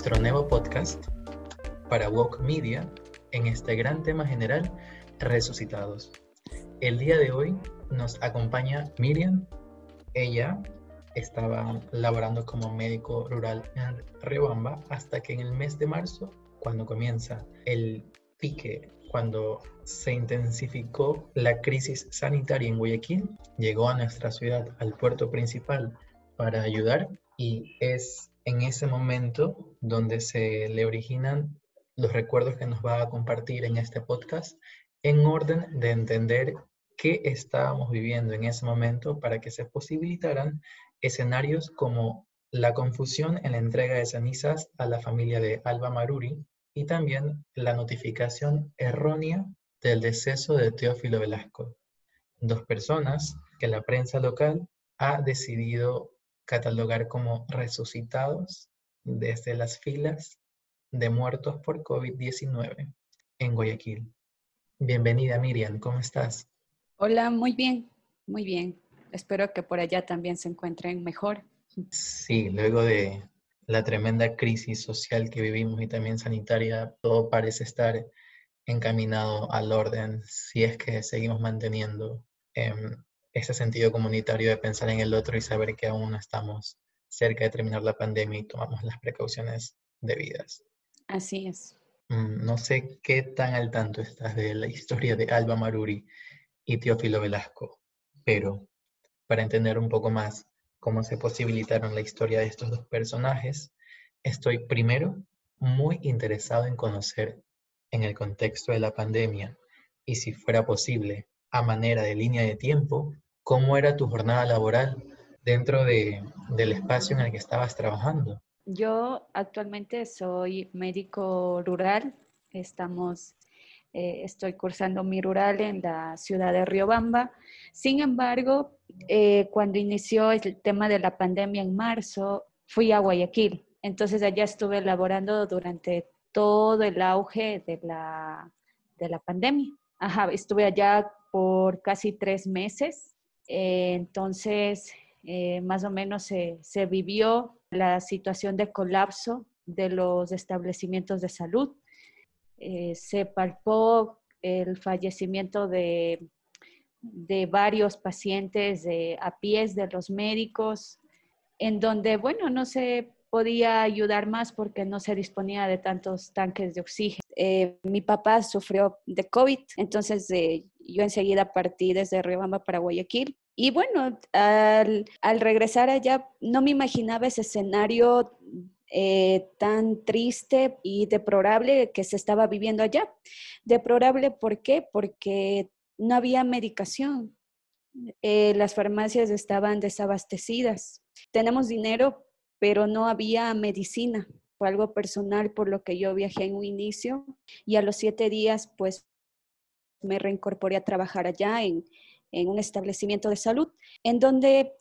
nuestro nuevo podcast para Woke Media en este gran tema general, resucitados. El día de hoy nos acompaña Miriam. Ella estaba laborando como médico rural en Riobamba hasta que en el mes de marzo, cuando comienza el pique, cuando se intensificó la crisis sanitaria en Guayaquil, llegó a nuestra ciudad, al puerto principal, para ayudar y es en ese momento donde se le originan los recuerdos que nos va a compartir en este podcast en orden de entender qué estábamos viviendo en ese momento para que se posibilitaran escenarios como la confusión en la entrega de cenizas a la familia de Alba Maruri y también la notificación errónea del deceso de Teófilo Velasco, dos personas que la prensa local ha decidido catalogar como resucitados desde las filas de muertos por COVID-19 en Guayaquil. Bienvenida Miriam, ¿cómo estás? Hola, muy bien, muy bien. Espero que por allá también se encuentren mejor. Sí, luego de la tremenda crisis social que vivimos y también sanitaria, todo parece estar encaminado al orden si es que seguimos manteniendo em, ese sentido comunitario de pensar en el otro y saber que aún no estamos cerca de terminar la pandemia y tomamos las precauciones debidas. Así es. Mm, no sé qué tan al tanto estás de la historia de Alba Maruri y Teófilo Velasco, pero para entender un poco más cómo se posibilitaron la historia de estos dos personajes, estoy primero muy interesado en conocer en el contexto de la pandemia y si fuera posible, a manera de línea de tiempo, cómo era tu jornada laboral dentro de, del espacio en el que estabas trabajando. Yo actualmente soy médico rural. Estamos, eh, estoy cursando mi rural en la ciudad de Riobamba. Sin embargo, eh, cuando inició el tema de la pandemia en marzo, fui a Guayaquil. Entonces allá estuve laborando durante todo el auge de la, de la pandemia. Ajá, estuve allá por casi tres meses. Eh, entonces, eh, más o menos se, se, vivió la situación de colapso de los establecimientos de salud. Eh, se palpó el fallecimiento de, de varios pacientes de, a pies de los médicos, en donde, bueno, no se podía ayudar más porque no se disponía de tantos tanques de oxígeno. Mi papá sufrió de COVID, entonces eh, yo enseguida partí desde Riobamba para Guayaquil. Y bueno, al, regresar allá, no me imaginaba ese escenario eh, tan triste y deplorable que se estaba viviendo allá. Deplorable, ¿por qué? Porque no había medicación. las farmacias estaban desabastecidas. Tenemos dinero, pero no había medicina. Fue algo personal por lo que yo viajé en un inicio y a los siete días pues me reincorporé a trabajar allá en, en un establecimiento de salud, en donde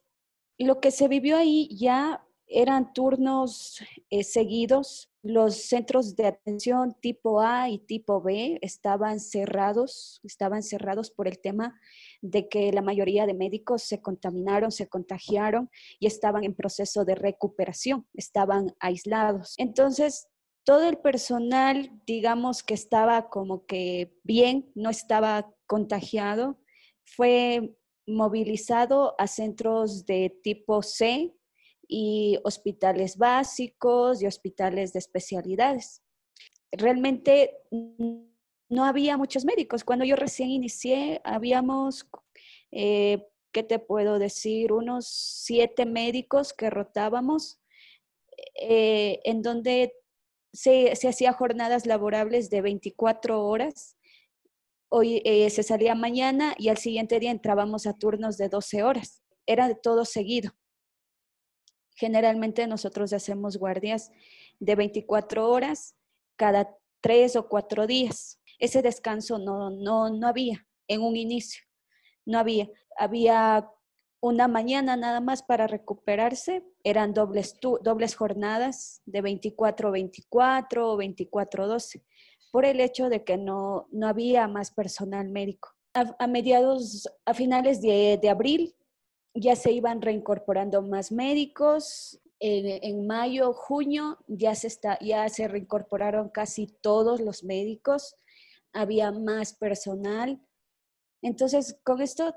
lo que se vivió ahí ya eran turnos eh, seguidos. Los centros de atención tipo A y tipo B estaban cerrados, estaban cerrados por el tema de que la mayoría de médicos se contaminaron, se contagiaron y estaban en proceso de recuperación, estaban aislados. Entonces, todo el personal, digamos que estaba como que bien, no estaba contagiado, fue movilizado a centros de tipo C y hospitales básicos y hospitales de especialidades. Realmente no había muchos médicos. Cuando yo recién inicié, habíamos, eh, ¿qué te puedo decir? Unos siete médicos que rotábamos, eh, en donde se, hacía jornadas laborables de 24 horas. Hoy eh, se salía mañana y al siguiente día entrábamos a turnos de 12 horas. Era todo seguido. Generalmente nosotros hacemos guardias de 24 horas cada tres o cuatro días ese descanso no, no, no había en un inicio, no había. Había una mañana nada más para recuperarse, eran dobles, dobles jornadas de 24-24 o 24-12, por el hecho de que no, no había más personal médico. A, mediados, a finales de, abril, ya se iban reincorporando más médicos, en, mayo, junio, ya se, está, ya se reincorporaron casi todos los médicos, había más personal. Entonces, con esto,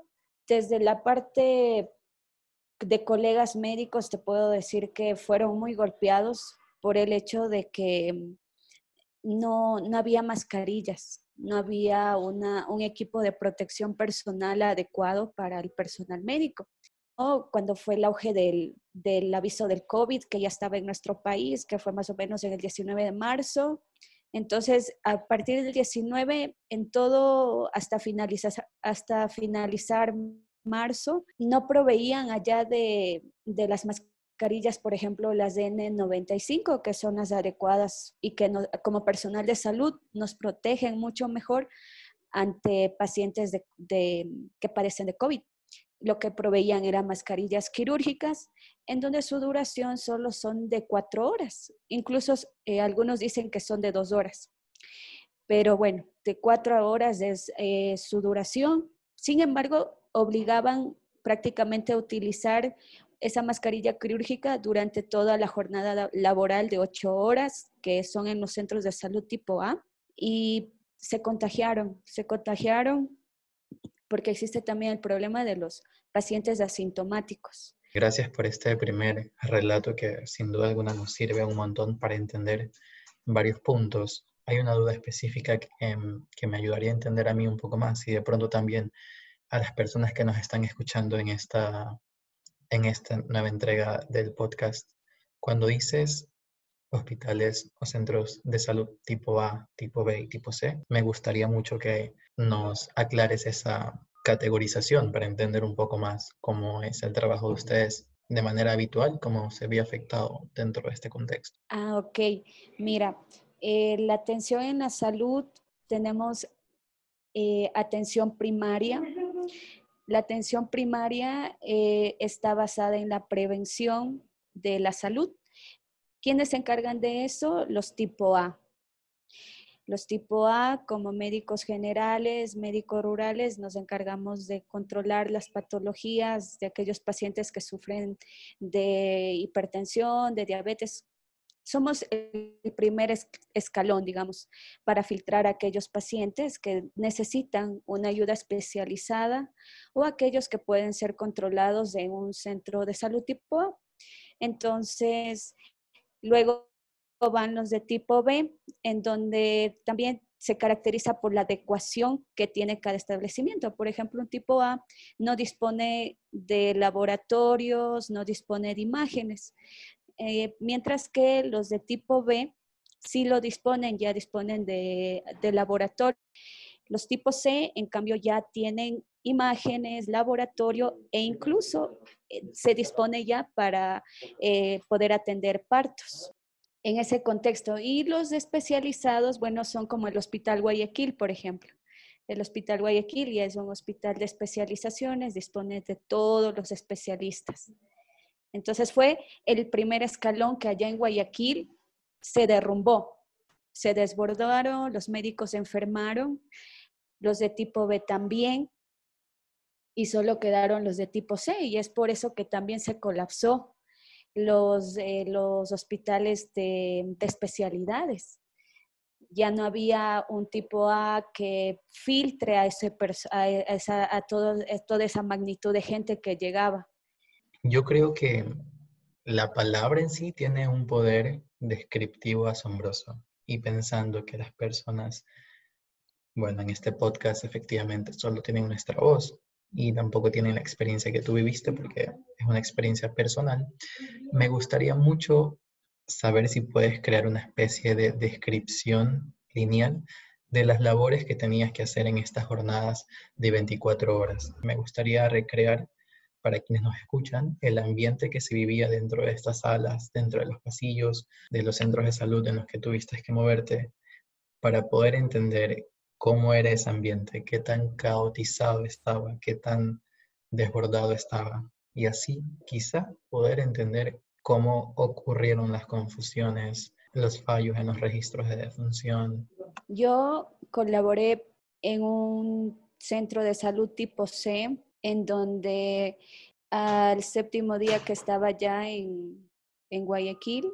desde la parte de colegas médicos, te puedo decir que fueron muy golpeados por el hecho de que no, no había mascarillas, no había una, un equipo de protección personal adecuado para el personal médico cuando fue el auge del, del, aviso del COVID, que ya estaba en nuestro país, que fue más o menos en el 19 de marzo. Entonces, a partir del 19, en todo, hasta finalizar, hasta finalizar marzo, no proveían allá de, de las mascarillas, por ejemplo, las de N95, que son las adecuadas y que como personal de salud nos protegen mucho mejor ante pacientes de, que padecen de COVID lo que proveían eran mascarillas quirúrgicas, en donde su duración solo son de cuatro horas. Incluso eh, algunos dicen que son de dos horas. Pero bueno, de cuatro horas es eh, su duración. Sin embargo, obligaban prácticamente a utilizar esa mascarilla quirúrgica durante toda la jornada laboral de ocho horas, que son en los centros de salud tipo A, y se contagiaron, se contagiaron porque existe también el problema de los pacientes asintomáticos. Gracias por este primer relato que sin duda alguna nos sirve un montón para entender varios puntos. Hay una duda específica que, em, que, me ayudaría a entender a mí un poco más y de pronto también a las personas que nos están escuchando en esta, en esta nueva entrega del podcast. Cuando dices hospitales o centros de salud tipo A, tipo B y tipo C, me gustaría mucho que nos aclares esa categorización para entender un poco más cómo es el trabajo de ustedes de manera habitual, cómo se ve afectado dentro de este contexto. Ah, ok. Mira, eh, la atención en la salud tenemos eh, atención primaria. La atención primaria eh, está basada en la prevención de la salud. ¿Quiénes se encargan de eso? Los tipo A. Los tipo A, como médicos generales, médicos rurales, nos encargamos de controlar las patologías de aquellos pacientes que sufren de hipertensión, de diabetes. Somos el primer escalón, digamos, para filtrar a aquellos pacientes que necesitan una ayuda especializada o aquellos que pueden ser controlados en un centro de salud tipo A. Entonces, luego van los de tipo B, en donde también se caracteriza por la adecuación que tiene cada establecimiento. Por ejemplo, un tipo A no dispone de laboratorios, no dispone de imágenes, eh, mientras que los de tipo B sí lo disponen, ya disponen de, laboratorio. Los tipos C, en cambio, ya tienen imágenes, laboratorio e incluso eh, se dispone ya para eh, poder atender partos en ese contexto. Y los especializados, bueno, son como el Hospital Guayaquil, por ejemplo. El Hospital Guayaquil ya es un hospital de especializaciones, dispone de todos los especialistas. Entonces fue el primer escalón que allá en Guayaquil se derrumbó, se desbordaron, los médicos se enfermaron, los de tipo B también, y solo quedaron los de tipo C, y es por eso que también se colapsó los, eh, los hospitales de, especialidades. Ya no había un tipo A que filtre a, ese, a, a todo, toda esa magnitud de gente que llegaba. Yo creo que la palabra en sí tiene un poder descriptivo asombroso. Y pensando que las personas, bueno, en este podcast efectivamente solo tienen nuestra voz, y tampoco tienen la experiencia que tú viviste porque es una experiencia personal, me gustaría mucho saber si puedes crear una especie de descripción lineal de las labores que tenías que hacer en estas jornadas de 24 horas. Me gustaría recrear para quienes nos escuchan el ambiente que se vivía dentro de estas salas, dentro de los pasillos, de los centros de salud en los que tuviste que moverte, para poder entender cómo era ese ambiente, qué tan caotizado estaba, qué tan desbordado estaba. Y así quizá poder entender cómo ocurrieron las confusiones, los fallos en los registros de defunción. Yo colaboré en un centro de salud tipo C, en donde al séptimo día que estaba ya en, en Guayaquil.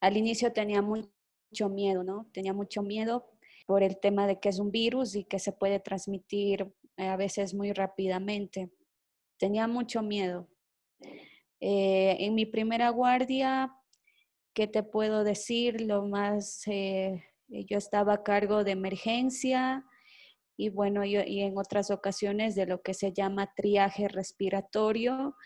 Al inicio tenía mucho miedo, ¿no? Tenía mucho miedo por el tema de que es un virus y que se puede transmitir eh, a veces muy rápidamente. Tenía mucho miedo. Eh, en mi primera guardia, ¿qué te puedo decir? Lo más, eh, yo estaba a cargo de emergencia y bueno, y en otras ocasiones de lo que se llama triaje respiratorio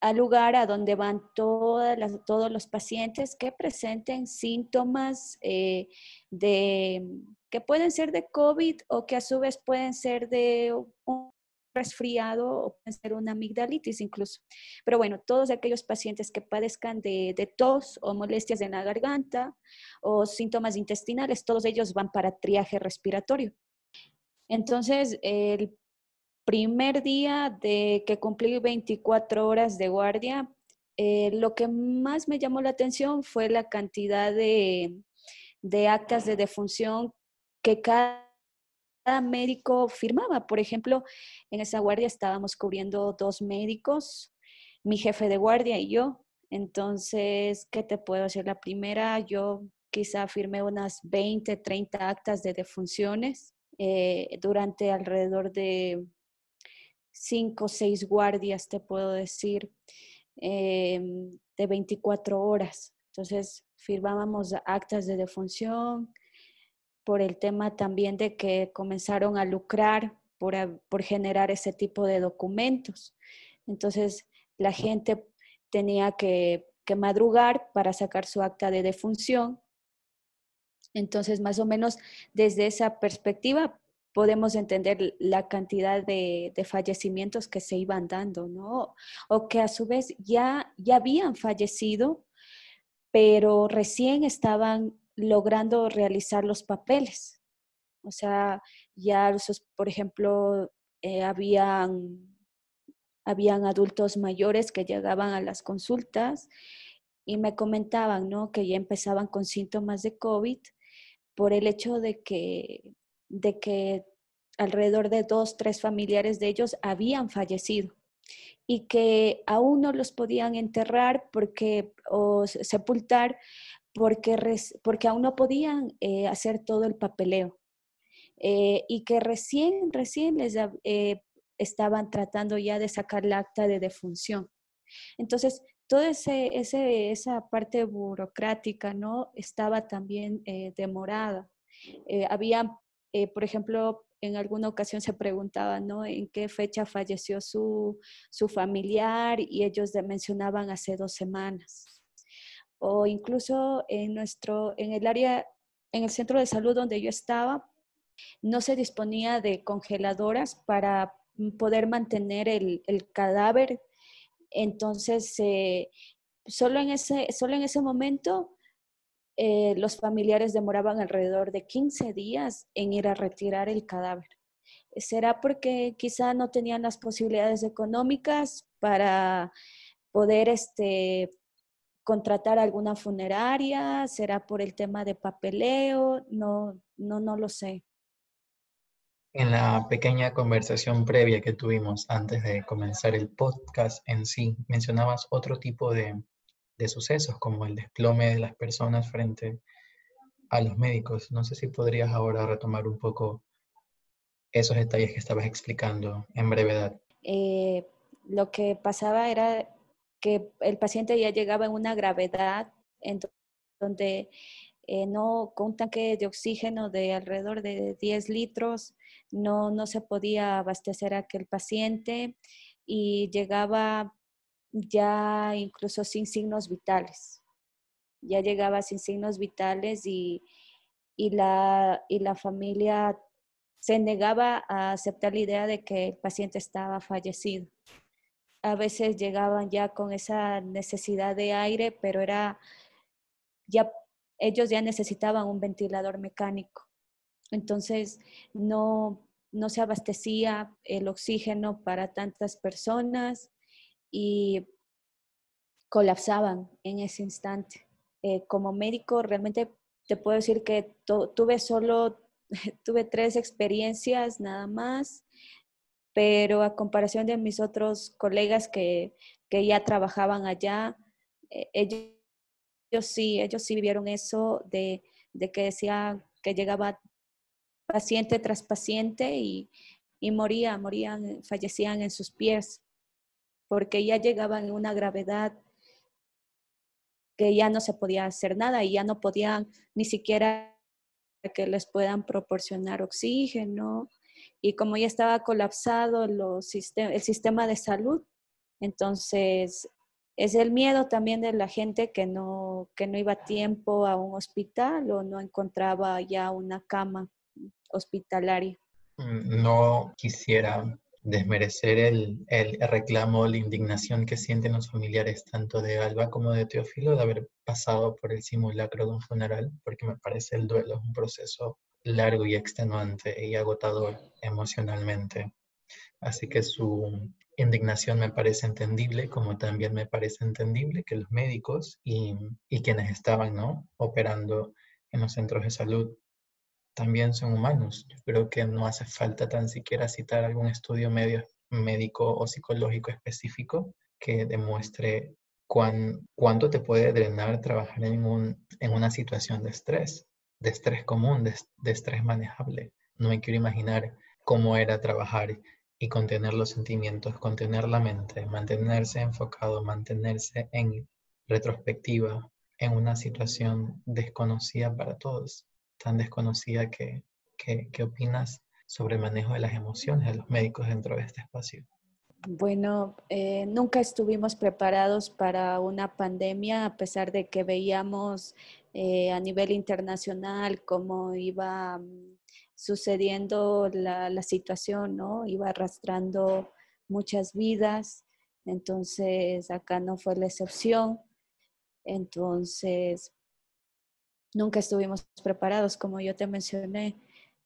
al lugar a donde van todas todos los pacientes que presenten síntomas eh, de, que pueden ser de COVID o que a su vez pueden ser de un resfriado o pueden ser una amigdalitis incluso. Pero bueno, todos aquellos pacientes que padezcan de, de tos o molestias en la garganta o síntomas intestinales, todos ellos van para triaje respiratorio. Entonces, el primer día de que cumplí 24 horas de guardia, eh, lo que más me llamó la atención fue la cantidad de, actas de defunción que cada médico firmaba. Por ejemplo, en esa guardia estábamos cubriendo dos médicos, mi jefe de guardia y yo. Entonces, ¿qué te puedo decir? La primera, yo quizá firmé unas 20, 30 actas de defunciones eh, durante alrededor de cinco o seis guardias, te puedo decir, em, de 24 horas. Entonces, firmábamos actas de defunción por el tema también de que comenzaron a lucrar por, por generar ese tipo de documentos. Entonces, la gente tenía que, que madrugar para sacar su acta de defunción. Entonces, más o menos desde esa perspectiva, podemos entender la cantidad de, fallecimientos que se iban dando, ¿no? O que a su vez ya, ya habían fallecido, pero recién estaban logrando realizar los papeles. O sea, ya, por ejemplo, eh, habían, habían adultos mayores que llegaban a las consultas y me comentaban, ¿no? Que ya empezaban con síntomas de COVID por el hecho de que de que alrededor de dos, tres familiares de ellos habían fallecido y que aún no los podían enterrar porque, o sepultar porque, porque aún no podían eh, hacer todo el papeleo. Eh, y que recién, recién les eh, estaban tratando ya de sacar la acta de defunción. Entonces, toda ese, esa parte burocrática ¿no? estaba también demorada. había eh, por ejemplo, en alguna ocasión se preguntaban, ¿no? ¿En qué fecha falleció su, familiar? Y ellos mencionaban hace dos semanas. O incluso en nuestro, en el área, en el centro de salud donde yo estaba, no se disponía de congeladoras para poder mantener el, cadáver. Entonces, eh, solo, en ese, solo en ese momento eh, los familiares demoraban alrededor de 15 días en ir a retirar el cadáver. ¿Será porque quizá no tenían las posibilidades económicas para poder este, contratar alguna funeraria? ¿Será por el tema de papeleo? No, no, no lo sé. En la pequeña conversación previa que tuvimos antes de comenzar el podcast en sí, mencionabas otro tipo de, de sucesos como el desplome de las personas frente a los médicos. No sé si podrías ahora retomar un poco esos detalles que estabas explicando en brevedad. Eh, lo que pasaba era que el paciente ya llegaba en una gravedad en donde eh, no, con un tanque de oxígeno de alrededor de 10 litros, no, no se podía abastecer a aquel paciente y llegaba ya incluso sin signos vitales. Ya llegaba sin signos vitales y, la, y la familia se negaba a aceptar la idea de que el paciente estaba fallecido. A veces llegaban ya con esa necesidad de aire, pero era ya ellos ya necesitaban un ventilador mecánico. Entonces no, no se abastecía el oxígeno para tantas personas y colapsaban en ese instante. Eh, como médico, realmente te puedo decir que tuve solo, tuve tres experiencias nada más, pero a comparación de mis otros colegas que, que ya trabajaban allá, eh, ellos, sí, ellos sí vivieron eso de, de que decía que llegaba paciente tras paciente y, y moría, morían, fallecían en sus pies, porque ya llegaban una gravedad que ya no se podía hacer nada y ya no podían ni siquiera que les puedan proporcionar oxígeno. Y como ya estaba colapsado los el sistema de salud, entonces es el miedo también de la gente que no, que no iba a tiempo a un hospital o no encontraba ya una cama hospitalaria. Mm, no quisiera desmerecer el, el, reclamo, la indignación que sienten los familiares tanto de Alba como de Teófilo de haber pasado por el simulacro de un funeral, porque me parece el duelo es un proceso largo y extenuante y agotador emocionalmente. Así que su indignación me parece entendible, como también me parece entendible que los médicos y, quienes estaban ¿no? operando en los centros de salud también son humanos. Yo creo que no hace falta tan siquiera citar algún estudio medio, médico o psicológico específico que demuestre cuán, cuánto te puede drenar trabajar en, un, en una situación de estrés, de estrés común, de estrés manejable. No me quiero imaginar cómo era trabajar y contener los sentimientos, contener la mente, mantenerse enfocado, mantenerse en retrospectiva en una situación desconocida para todos tan desconocida que, ¿qué opinas sobre el manejo de las emociones de los médicos dentro de este espacio? Bueno, eh, nunca estuvimos preparados para una pandemia, a pesar de que veíamos eh, a nivel internacional cómo iba sucediendo la, situación, ¿no? Iba arrastrando muchas vidas, entonces acá no fue la excepción. Entonces, nunca estuvimos preparados, como yo te mencioné.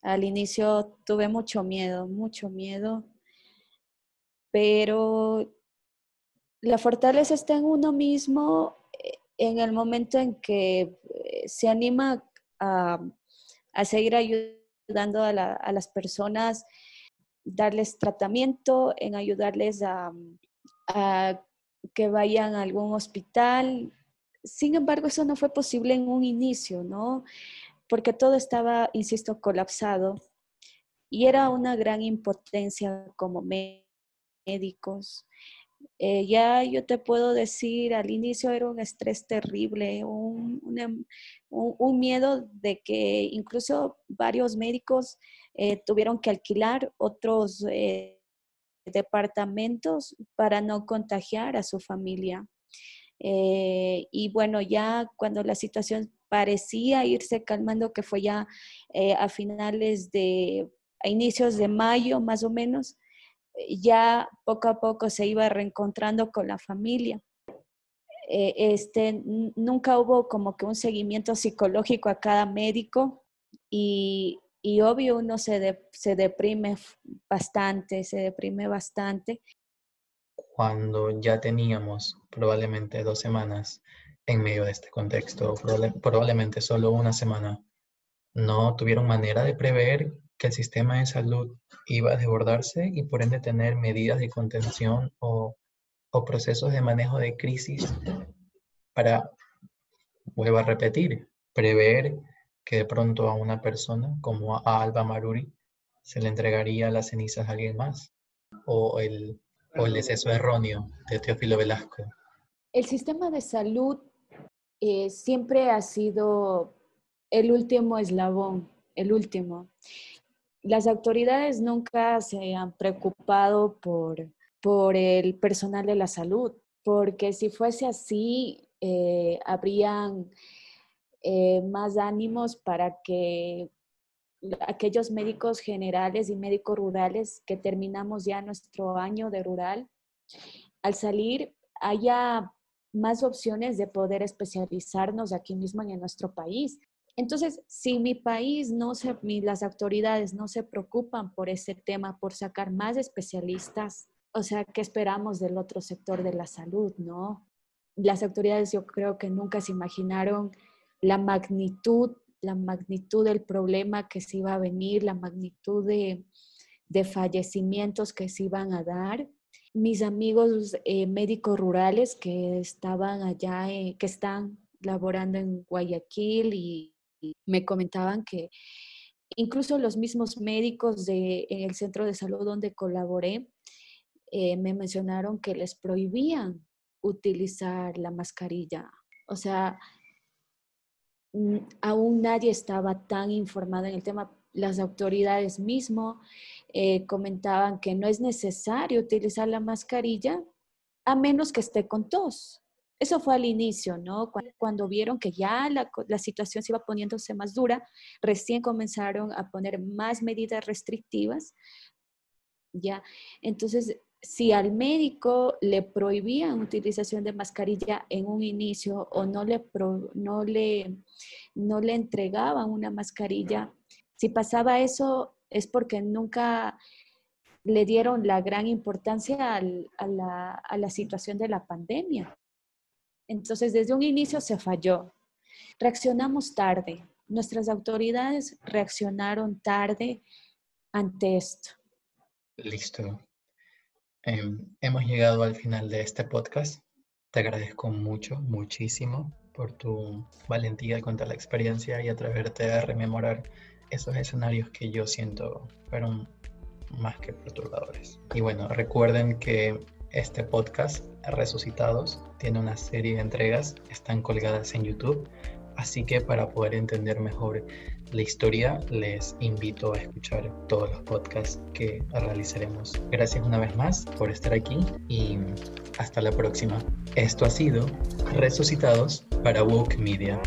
Al inicio tuve mucho miedo, mucho miedo, pero la fortaleza está en uno mismo eh, en el momento en que eh, se anima a, seguir ayudando a, las personas, darles tratamiento, en ayudarles a, a que vayan a algún hospital, sin embargo, eso no fue posible en un inicio, ¿no? Porque todo estaba, insisto, colapsado y era una gran impotencia como médicos. Eh, ya yo te puedo decir, al inicio era un estrés terrible, un, miedo de que incluso varios médicos eh, tuvieron que alquilar otros eh, departamentos para no contagiar a su familia. Y bueno, ya cuando la situación parecía irse calmando, que fue ya a finales de, a inicios de mayo más o menos, ya poco a poco se iba reencontrando con la familia. este, nunca hubo como que un seguimiento psicológico a cada médico y, y obvio uno se, se deprime bastante, se deprime bastante cuando ya teníamos probablemente dos semanas en medio de este contexto, probablemente solo una semana, no tuvieron manera de prever que el sistema de salud iba a desbordarse y por ende tener medidas de contención o, o procesos de manejo de crisis para, vuelvo a repetir, prever que de pronto a una persona como a Alba Maruri se le entregaría las cenizas a alguien más o el o el deceso erróneo de Teófilo Velasco? El sistema de salud eh, siempre ha sido el último eslabón, el último. Las autoridades nunca se han preocupado por, por el personal de la salud, porque si fuese así, eh, habrían eh, más ánimos para que aquellos médicos generales y médicos rurales que terminamos ya nuestro año de rural, al salir haya más opciones de poder especializarnos aquí mismo en nuestro país. Entonces, si mi país no se, las autoridades no se preocupan por ese tema, por sacar más especialistas, o sea, ¿qué esperamos del otro sector de la salud, no? Las autoridades yo creo que nunca se imaginaron la magnitud la magnitud del problema que se iba a venir, la magnitud de, fallecimientos que se iban a dar. mis amigos eh, médicos rurales que estaban allá, que están laborando en Guayaquil y, me comentaban que incluso los mismos médicos de, en el centro de salud donde colaboré eh, me mencionaron que les prohibían utilizar la mascarilla. O sea, aún nadie estaba tan informado en el tema. Las autoridades mismo eh, comentaban que no es necesario utilizar la mascarilla a menos que esté con tos. Eso fue al inicio, ¿no? Cuando, vieron que ya la, situación se iba poniéndose más dura, recién comenzaron a poner más medidas restrictivas, ¿ya? Entonces, si al médico le prohibían utilización de mascarilla en un inicio o no le, no le, no le entregaban una mascarilla, si pasaba eso es porque nunca le dieron la gran importancia a, la, a la situación de la pandemia. Entonces, desde un inicio se falló. Reaccionamos tarde. Nuestras autoridades reaccionaron tarde ante esto. Listo. Em, hemos llegado al final de este podcast. Te agradezco mucho, muchísimo por tu valentía de contar la experiencia y atreverte a rememorar esos escenarios que yo siento fueron más que perturbadores. Y bueno, recuerden que este podcast, Resucitados, tiene una serie de entregas, están colgadas en YouTube, así que para poder entender mejor la historia, les invito a escuchar todos los podcasts que realizaremos. Gracias una vez más por estar aquí y hasta la próxima. Esto ha sido Resucitados para Woke Media.